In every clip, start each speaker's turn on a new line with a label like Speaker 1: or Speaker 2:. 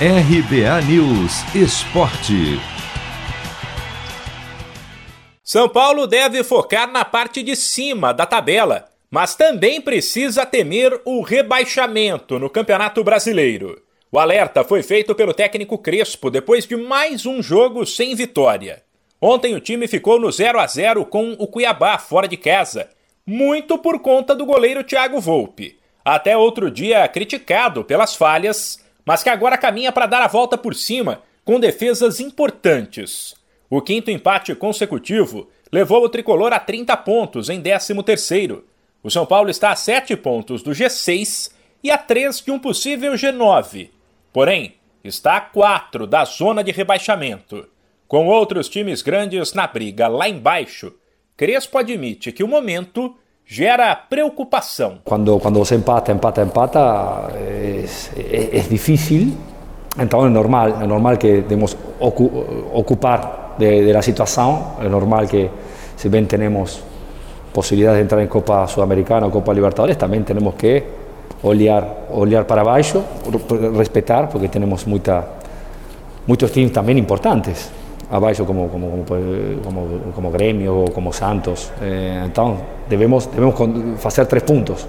Speaker 1: RBA News Esporte.
Speaker 2: São Paulo deve focar na parte de cima da tabela, mas também precisa temer o rebaixamento no Campeonato Brasileiro. O alerta foi feito pelo técnico Crespo depois de mais um jogo sem vitória. Ontem o time ficou no 0 a 0 com o Cuiabá fora de casa, muito por conta do goleiro Thiago Volpe. Até outro dia criticado pelas falhas mas que agora caminha para dar a volta por cima com defesas importantes. O quinto empate consecutivo levou o tricolor a 30 pontos em 13º. O São Paulo está a 7 pontos do G6 e a 3 de um possível G9. Porém, está a 4 da zona de rebaixamento. Com outros times grandes na briga lá embaixo, Crespo admite que o momento gera preocupação.
Speaker 3: Quando, quando se empata, empata, empata, é, difícil. Então é normal, é normal que temos ocu ocupar de, la situação, é normal que se bem temos possibilidade de entrar em Copa Sudamericana ou Copa Libertadores, também temos que olhar, olhar para baixo, respeitar, porque temos muita, muitos times também importantes abaixo como, como, como, como, Grêmio, como Santos. Eh, então, devemos, devemos fazer três pontos.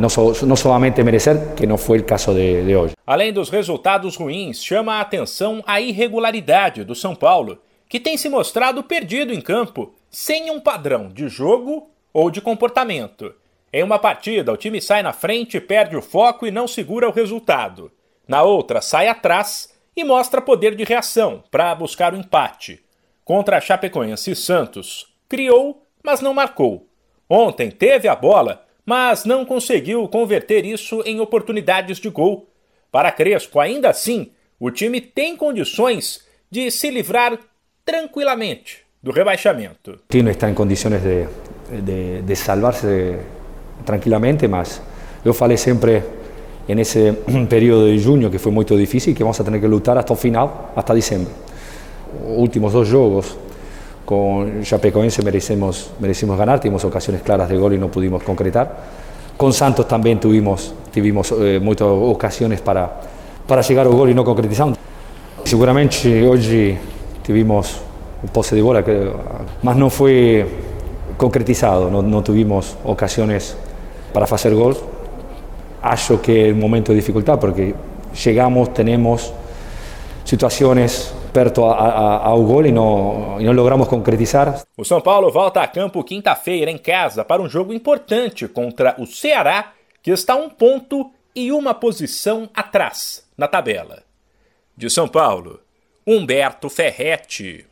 Speaker 3: Não, so, não somente merecer, que não foi o caso de, de hoje.
Speaker 2: Além dos resultados ruins, chama a atenção a irregularidade do São Paulo, que tem se mostrado perdido em campo, sem um padrão de jogo ou de comportamento. Em uma partida, o time sai na frente, perde o foco e não segura o resultado. Na outra, sai atrás e mostra poder de reação para buscar o empate. Contra a Chapecoense e Santos, criou, mas não marcou. Ontem teve a bola, mas não conseguiu converter isso em oportunidades de gol. Para Crespo, ainda assim, o time tem condições de se livrar tranquilamente do rebaixamento.
Speaker 3: O time está em condições de, de, de salvar-se tranquilamente, mas eu falei sempre en ese periodo de junio que fue muy difícil, que vamos a tener que luchar hasta el final, hasta diciembre. Últimos dos juegos con Chapecoense merecemos, merecimos ganar, tuvimos ocasiones claras de gol y no pudimos concretar. Con Santos también tuvimos, tuvimos eh, muchas ocasiones para, para llegar al gol y no concretizamos. Seguramente hoy tuvimos un pose de bola, que, más no fue concretizado, no, no tuvimos ocasiones para hacer gol acho que é um momento de dificuldade, porque chegamos, temos situações perto a, a, ao gol e não, e não logramos concretizar.
Speaker 2: O São Paulo volta a campo quinta-feira em casa para um jogo importante contra o Ceará, que está um ponto e uma posição atrás na tabela. De São Paulo, Humberto Ferretti.